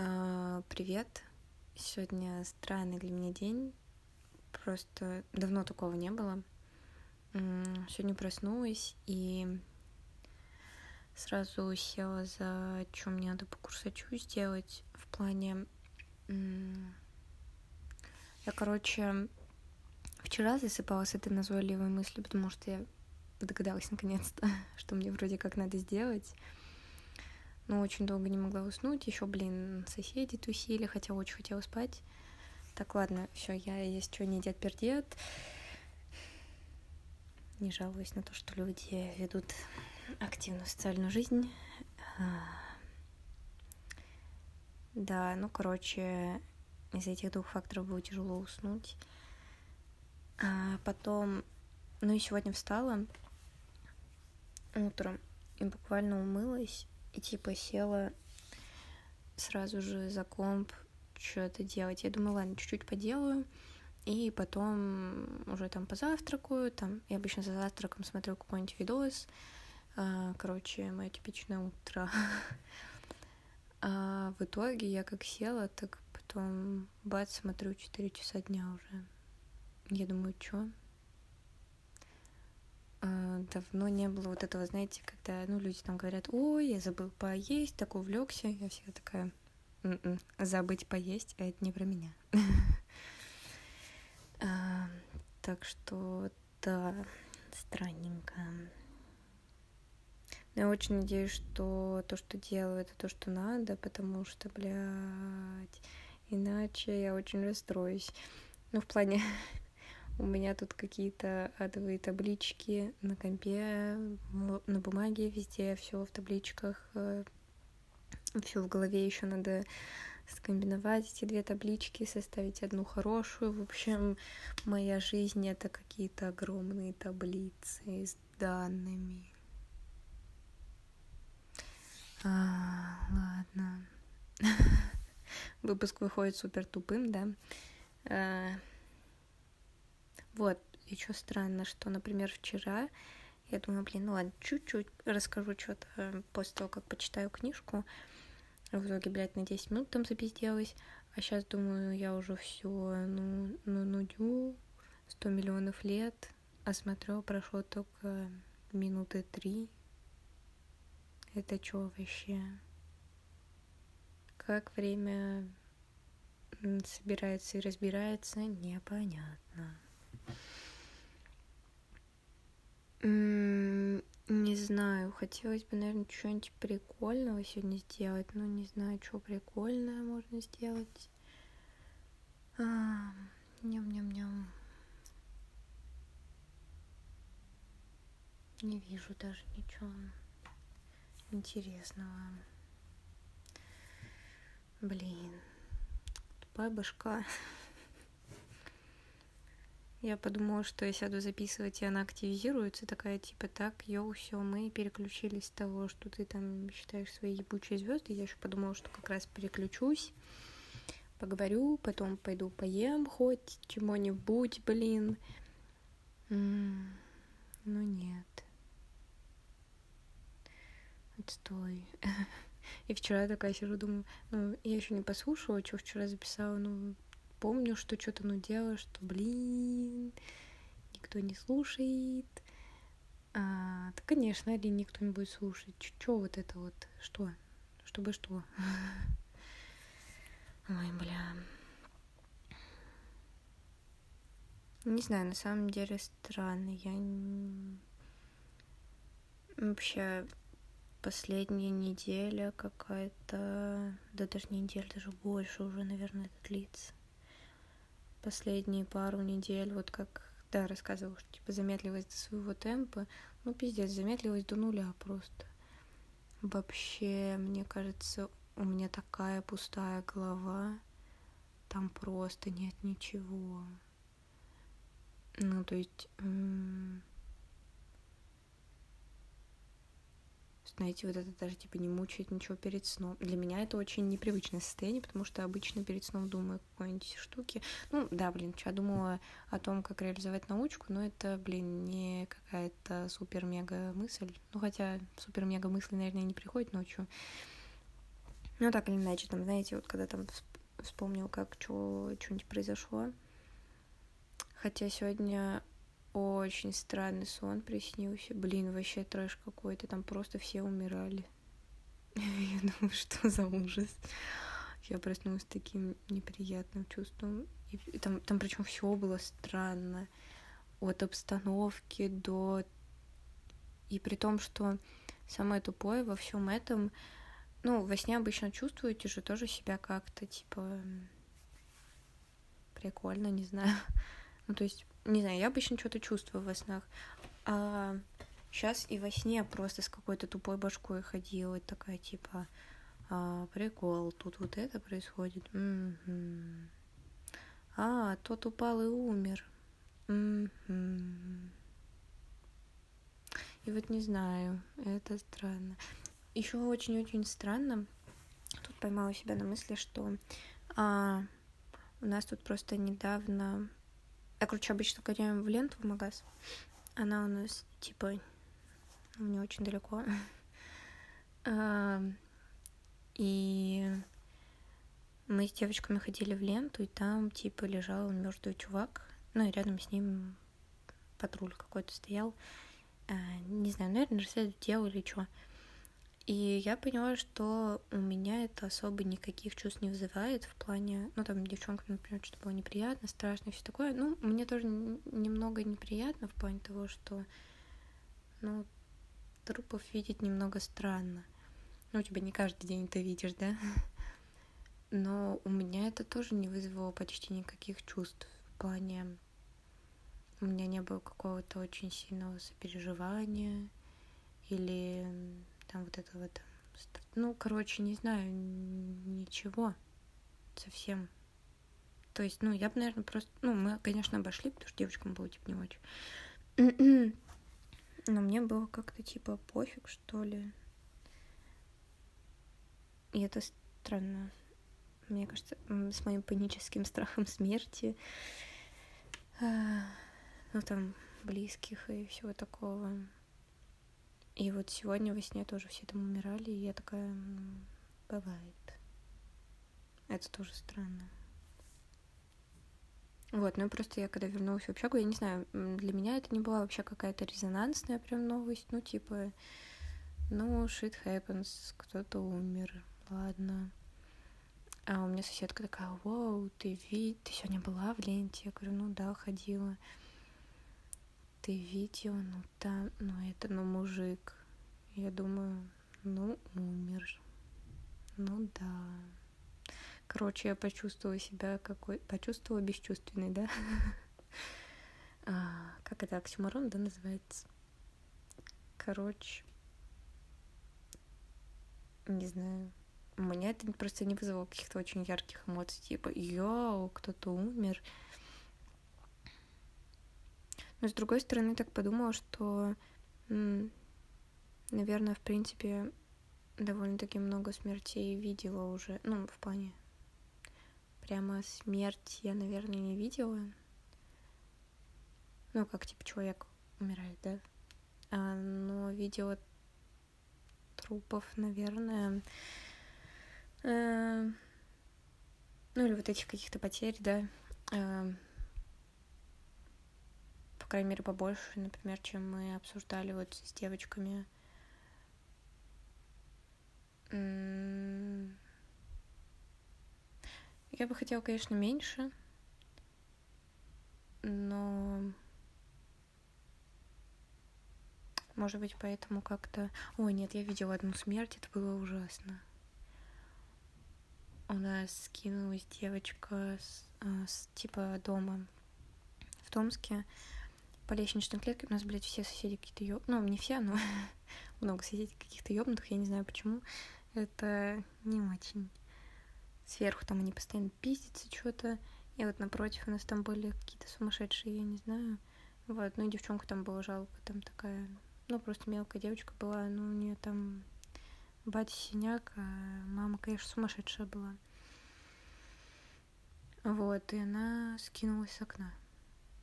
А, привет. Сегодня странный для меня день. Просто давно такого не было. Сегодня проснулась и сразу села за чем мне надо по курсачу сделать в плане... Я, короче, вчера засыпала с этой назойливой мыслью, потому что я догадалась наконец-то, что мне вроде как надо сделать но очень долго не могла уснуть. Еще, блин, соседи тусили, хотя очень хотела спать. Так, ладно, все, я есть что не дед пердет. Не жалуюсь на то, что люди ведут активную социальную жизнь. А, да, ну, короче, из этих двух факторов было тяжело уснуть. А потом, ну и сегодня встала утром и буквально умылась и типа села сразу же за комп что-то делать. Я думаю, ладно, чуть-чуть поделаю, и потом уже там позавтракаю, там, я обычно за завтраком смотрю какой-нибудь видос, а, короче, мое типичное утро. А в итоге я как села, так потом бац, смотрю 4 часа дня уже. Я думаю, что? А, давно не было вот этого, знаете, когда, ну, люди там говорят, ой, я забыл поесть, так увлекся, я всегда такая, М-м, забыть поесть, а это не про меня. А, так что, да, странненько. Но я очень надеюсь, что то, что делаю, это то, что надо, потому что, блядь, иначе я очень расстроюсь. Ну, в плане, у меня тут какие-то адовые таблички на компе, на бумаге, везде все в табличках. Э, все в голове еще надо скомбиновать эти две таблички, составить одну хорошую. В общем, моя жизнь это какие-то огромные таблицы с данными. А, ладно. Выпуск выходит супер тупым, да? А, вот, еще странно, что, например, вчера я думаю, блин, ну ладно, чуть-чуть расскажу что-то после того, как почитаю книжку. В итоге, блядь, на 10 минут там запизделась. А сейчас думаю, я уже все, ну, ну, нудю, 100 миллионов лет. А смотрю, прошло только минуты три. Это что вообще? Как время собирается и разбирается, непонятно. Не знаю, хотелось бы, наверное, что-нибудь прикольного сегодня сделать, но не знаю, что прикольное можно сделать. Ням-ням-ням. Не вижу даже ничего интересного. Блин, тупая башка. Я подумала, что я сяду записывать, и она активизируется, такая типа так, йоу, все, мы переключились с того, что ты там считаешь свои ебучие звезды. Я еще подумала, что как раз переключусь, поговорю, потом пойду поем хоть чего-нибудь, блин. Ну нет. Отстой. И вчера такая сижу, думаю, ну, я еще не послушала, что вчера записала, ну, помню, что что-то ну делаю, что, блин, никто не слушает. А, да, конечно, или никто не будет слушать. Что вот это вот? Что? Чтобы что? Ой, бля. Не знаю, на самом деле странно. Я вообще последняя неделя какая-то, да даже не неделя, даже больше уже, наверное, это длится последние пару недель, вот как, да, рассказывал, что типа замедливость до своего темпа, ну пиздец, замедливость до нуля просто. Вообще, мне кажется, у меня такая пустая голова, там просто нет ничего. Ну, то есть, знаете, вот это даже типа не мучает ничего перед сном. Для меня это очень непривычное состояние, потому что обычно перед сном думаю какой-нибудь штуки. Ну, да, блин, я думала о том, как реализовать научку, но это, блин, не какая-то супер-мега мысль. Ну, хотя супер-мега мысль, наверное, не приходит ночью. Ну, так или иначе, там, знаете, вот когда там вспомнил, как что-нибудь произошло. Хотя сегодня очень странный сон приснился. Блин, вообще трэш какой-то. Там просто все умирали. Я думаю, что за ужас. Я проснулась с таким неприятным чувством. И там, там причем все было странно. От обстановки до... И при том, что самое тупое во всем этом, ну, во сне обычно чувствуете же тоже себя как-то, типа, прикольно, не знаю. Ну, то есть, не знаю, я обычно что-то чувствую во снах. А сейчас и во сне просто с какой-то тупой башкой ходила, и такая, типа, а, прикол, тут вот это происходит. М-м-м. А, тот упал и умер. М-м-м. И вот не знаю, это странно. Еще очень-очень странно. Тут поймала себя на мысли, что а, у нас тут просто недавно я, короче, обычно гоняем в ленту в магаз. Она у нас, типа, ну, не очень далеко. И мы с девочками ходили в ленту, и там, типа, лежал мертвый чувак. Ну, и рядом с ним патруль какой-то стоял. А, не знаю, наверное, расследует дело или что. И я поняла, что у меня это особо никаких чувств не вызывает в плане, ну, там, девчонкам, например, что было неприятно, страшно, все такое. Ну, мне тоже немного неприятно в плане того, что, ну, трупов видеть немного странно. Ну, у тебя не каждый день это видишь, да? Но у меня это тоже не вызвало почти никаких чувств в плане... У меня не было какого-то очень сильного сопереживания или там вот это вот, ну, короче, не знаю, ничего совсем. То есть, ну, я бы, наверное, просто, ну, мы, конечно, обошли, потому что девочкам было, типа, не очень. Но мне было как-то, типа, пофиг, что ли. И это странно. Мне кажется, с моим паническим страхом смерти, а, ну, там, близких и всего такого, и вот сегодня во сне тоже все там умирали, и я такая, бывает. Это тоже странно. Вот, ну просто я когда вернулась в общагу, я не знаю, для меня это не была вообще какая-то резонансная прям новость, ну типа, ну, shit happens, кто-то умер, ладно. А у меня соседка такая, вау, ты вид, ты сегодня была в ленте? Я говорю, ну да, ходила ты видео, ну там, ну это, ну мужик. Я думаю, ну умер. Ну да. Короче, я почувствовала себя какой... Почувствовала бесчувственной, да? а, как это, оксюморон, да, называется? Короче, не знаю. У меня это просто не вызвало каких-то очень ярких эмоций, типа, йоу, кто-то умер. Но с другой стороны, так подумала, что, наверное, в принципе, довольно-таки много смертей видела уже. Ну, в плане прямо смерть я, наверное, не видела. Ну, как типа человек умирает, да? А, но видела трупов, наверное. Э, ну, или вот этих каких-то потерь, да. Э, крайней мере, побольше, например, чем мы обсуждали вот с девочками. Я бы хотела, конечно, меньше, но может быть, поэтому как-то... Ой, нет, я видела одну смерть, это было ужасно. У нас скинулась девочка с, а, с типа дома в Томске по лестничной клетке у нас, блядь, все соседи какие-то ёб... Ну, не все, но много соседей каких-то ёбнутых, я не знаю почему. Это не очень. Сверху там они постоянно пиздятся что-то. И вот напротив у нас там были какие-то сумасшедшие, я не знаю. Вот, ну и девчонка там была жалко, там такая, ну просто мелкая девочка была, ну у нее там батя синяк, а мама, конечно, сумасшедшая была. Вот, и она скинулась с окна.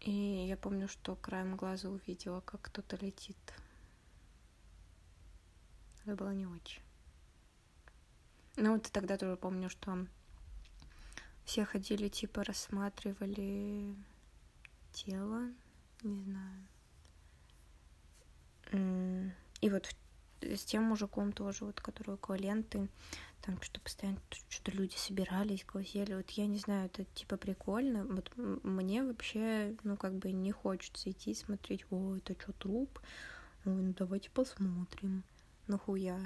И я помню, что краем глаза увидела, как кто-то летит. Это было не очень. Ну, вот тогда тоже помню, что все ходили, типа, рассматривали тело, не знаю. И вот с тем мужиком тоже, вот, который около ленты, там что постоянно что-то люди собирались, глазели. Вот я не знаю, это типа прикольно. Вот мне вообще, ну, как бы не хочется идти смотреть, о, это что, труп? Ой, ну давайте посмотрим. Нахуя?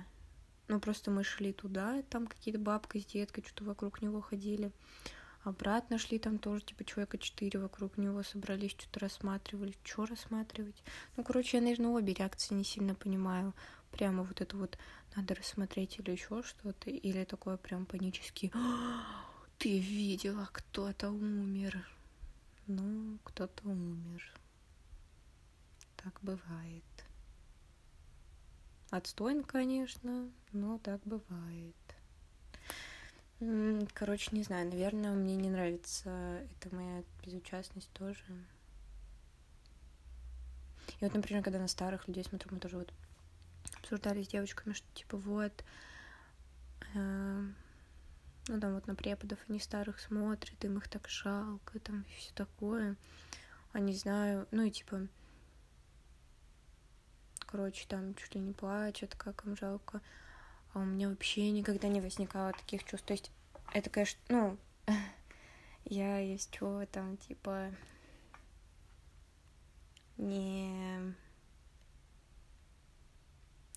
Ну, просто мы шли туда, там какие-то бабка с деткой что-то вокруг него ходили. Обратно шли, там тоже, типа, человека четыре вокруг него собрались, что-то рассматривали. Что рассматривать? Ну, короче, я, наверное, обе реакции не сильно понимаю прямо вот это вот надо рассмотреть или еще что-то, или такое прям панический ты видела, кто-то умер. Ну, кто-то умер. Так бывает. Отстойно, конечно, но так бывает. Короче, не знаю, наверное, мне не нравится эта моя безучастность тоже. И вот, например, когда на старых людей смотрю, мы тоже вот обсуждали с девочками, что типа вот, э, ну там вот на преподов они старых смотрят, им их так жалко, там все такое. А не знаю, ну и типа, короче, там чуть ли не плачут, как им жалко. А у меня вообще никогда не возникало таких чувств. То есть это, конечно, ну, я есть что там, типа, не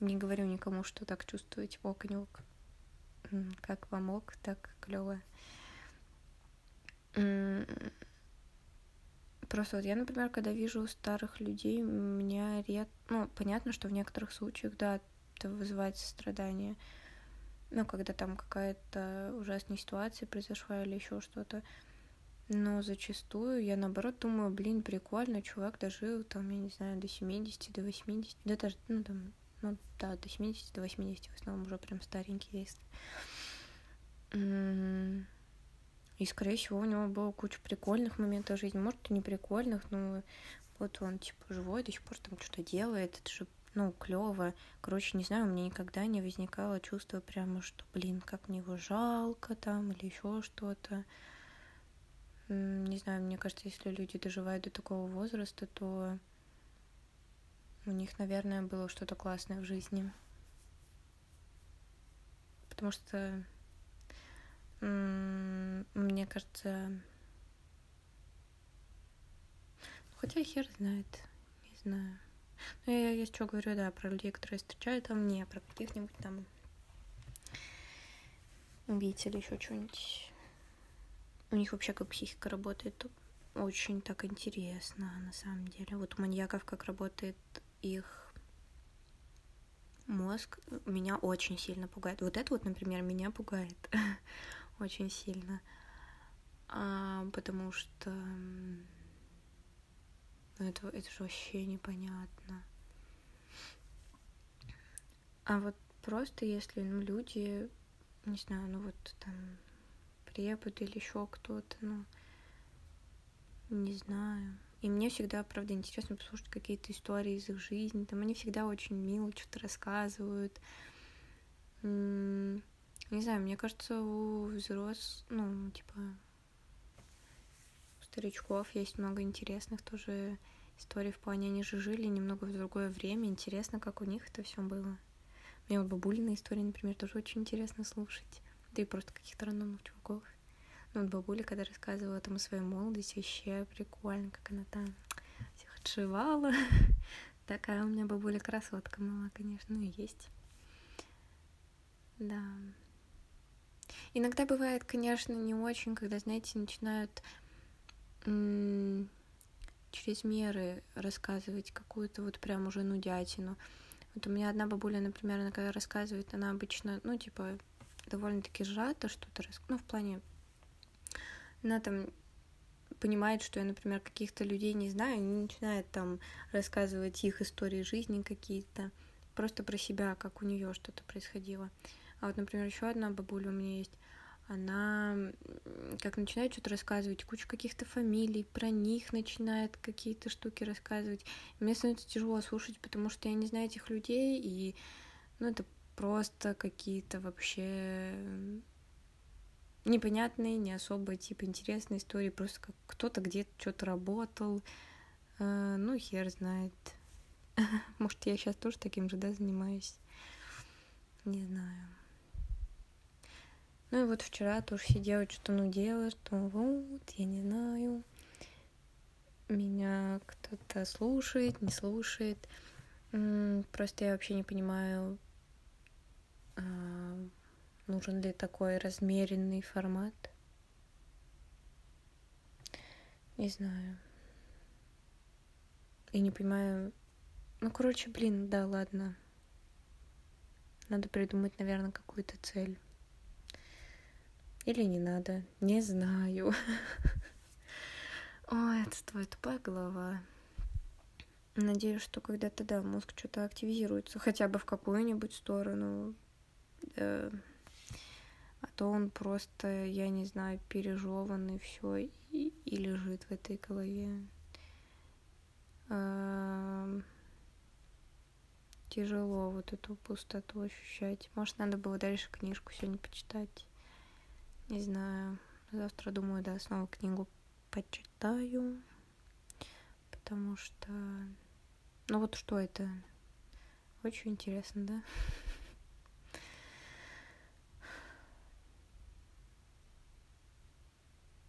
не говорю никому, что так чувствуете, ок, не ок. Как вам ок, так клево. Просто вот я, например, когда вижу старых людей, меня ред... Ну, понятно, что в некоторых случаях, да, это вызывает сострадание. Ну, когда там какая-то ужасная ситуация произошла или еще что-то. Но зачастую я наоборот думаю, блин, прикольно, чувак дожил там, я не знаю, до 70, до 80, да даже, ну, там, ну да, до 70, до 80 в основном уже прям старенький есть. И, скорее всего, у него было куча прикольных моментов жизни. Может, и не прикольных, но вот он, типа, живой, до сих пор там что-то делает. Это же, ну, клево. Короче, не знаю, у меня никогда не возникало чувство прямо, что, блин, как мне его жалко там или еще что-то. Не знаю, мне кажется, если люди доживают до такого возраста, то у них, наверное, было что-то классное в жизни. Потому что, мне кажется, хотя хер знает, не знаю. Ну, я, я что говорю, да, про людей, которые встречают там, не про каких-нибудь там убийц или еще что-нибудь. У них вообще как психика работает, очень так интересно, на самом деле. Вот у маньяков как работает их мозг меня очень сильно пугает. Вот это вот, например, меня пугает очень сильно, а, потому что ну, это, это же вообще непонятно. А вот просто если ну, люди, не знаю, ну вот там препод или еще кто-то, ну, не знаю, и мне всегда, правда, интересно послушать какие-то истории из их жизни. Там они всегда очень мило что-то рассказывают. Не знаю, мне кажется, у взрослых, ну, типа, старичков есть много интересных тоже историй в плане, они же жили немного в другое время. Интересно, как у них это все было. Мне вот бабулины истории, например, тоже очень интересно слушать. Да и просто каких-то рандомных чуваков. Ну, вот бабуля, когда рассказывала там о своей молодости, вообще прикольно, как она там всех отшивала. Такая у меня бабуля красотка была, конечно, ну и есть. Да. Иногда бывает, конечно, не очень, когда, знаете, начинают через меры рассказывать какую-то вот прям уже нудятину. Вот у меня одна бабуля, например, она когда рассказывает, она обычно, ну, типа, довольно-таки сжато что-то, рас... ну, в плане она там понимает, что я, например, каких-то людей не знаю, не начинает там рассказывать их истории жизни какие-то, просто про себя, как у нее что-то происходило. А вот, например, еще одна бабуля у меня есть, она как начинает что-то рассказывать, кучу каких-то фамилий, про них начинает какие-то штуки рассказывать. Мне становится тяжело слушать, потому что я не знаю этих людей, и, ну, это просто какие-то вообще непонятные, не особо типа интересные истории, просто как кто-то где-то что-то работал, э, ну хер знает. Может, я сейчас тоже таким же, да, занимаюсь. Не знаю. Ну и вот вчера тоже сидела, что-то ну делала, что вот, я не знаю, меня кто-то слушает, не слушает. Просто я вообще не понимаю, а, нужен ли такой размеренный формат. Не знаю. И не понимаю. Ну, короче, блин, да, ладно. Надо придумать, наверное, какую-то цель. Или не надо. Не знаю. Ой, это твоя тупая голова. Надеюсь, что когда-то, да, мозг что-то активизируется, хотя бы в какую-нибудь сторону. Да. А то он просто, я не знаю, пережеванный все и, и лежит в этой голове. А, тяжело вот эту пустоту ощущать. Может, надо было дальше книжку сегодня почитать. Не знаю. Завтра, думаю, да, снова книгу почитаю. Потому что... Ну вот что это? Очень интересно, да?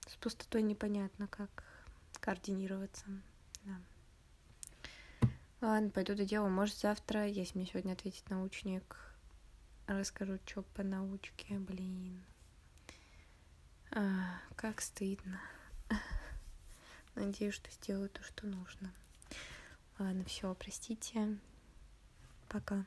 С пустотой непонятно, как координироваться. Да. Ладно, пойду до дела. Может, завтра, если мне сегодня ответит научник, расскажу, что по научке, блин. А, как стыдно. Надеюсь, что сделаю то, что нужно. Ладно, все, простите. Пока.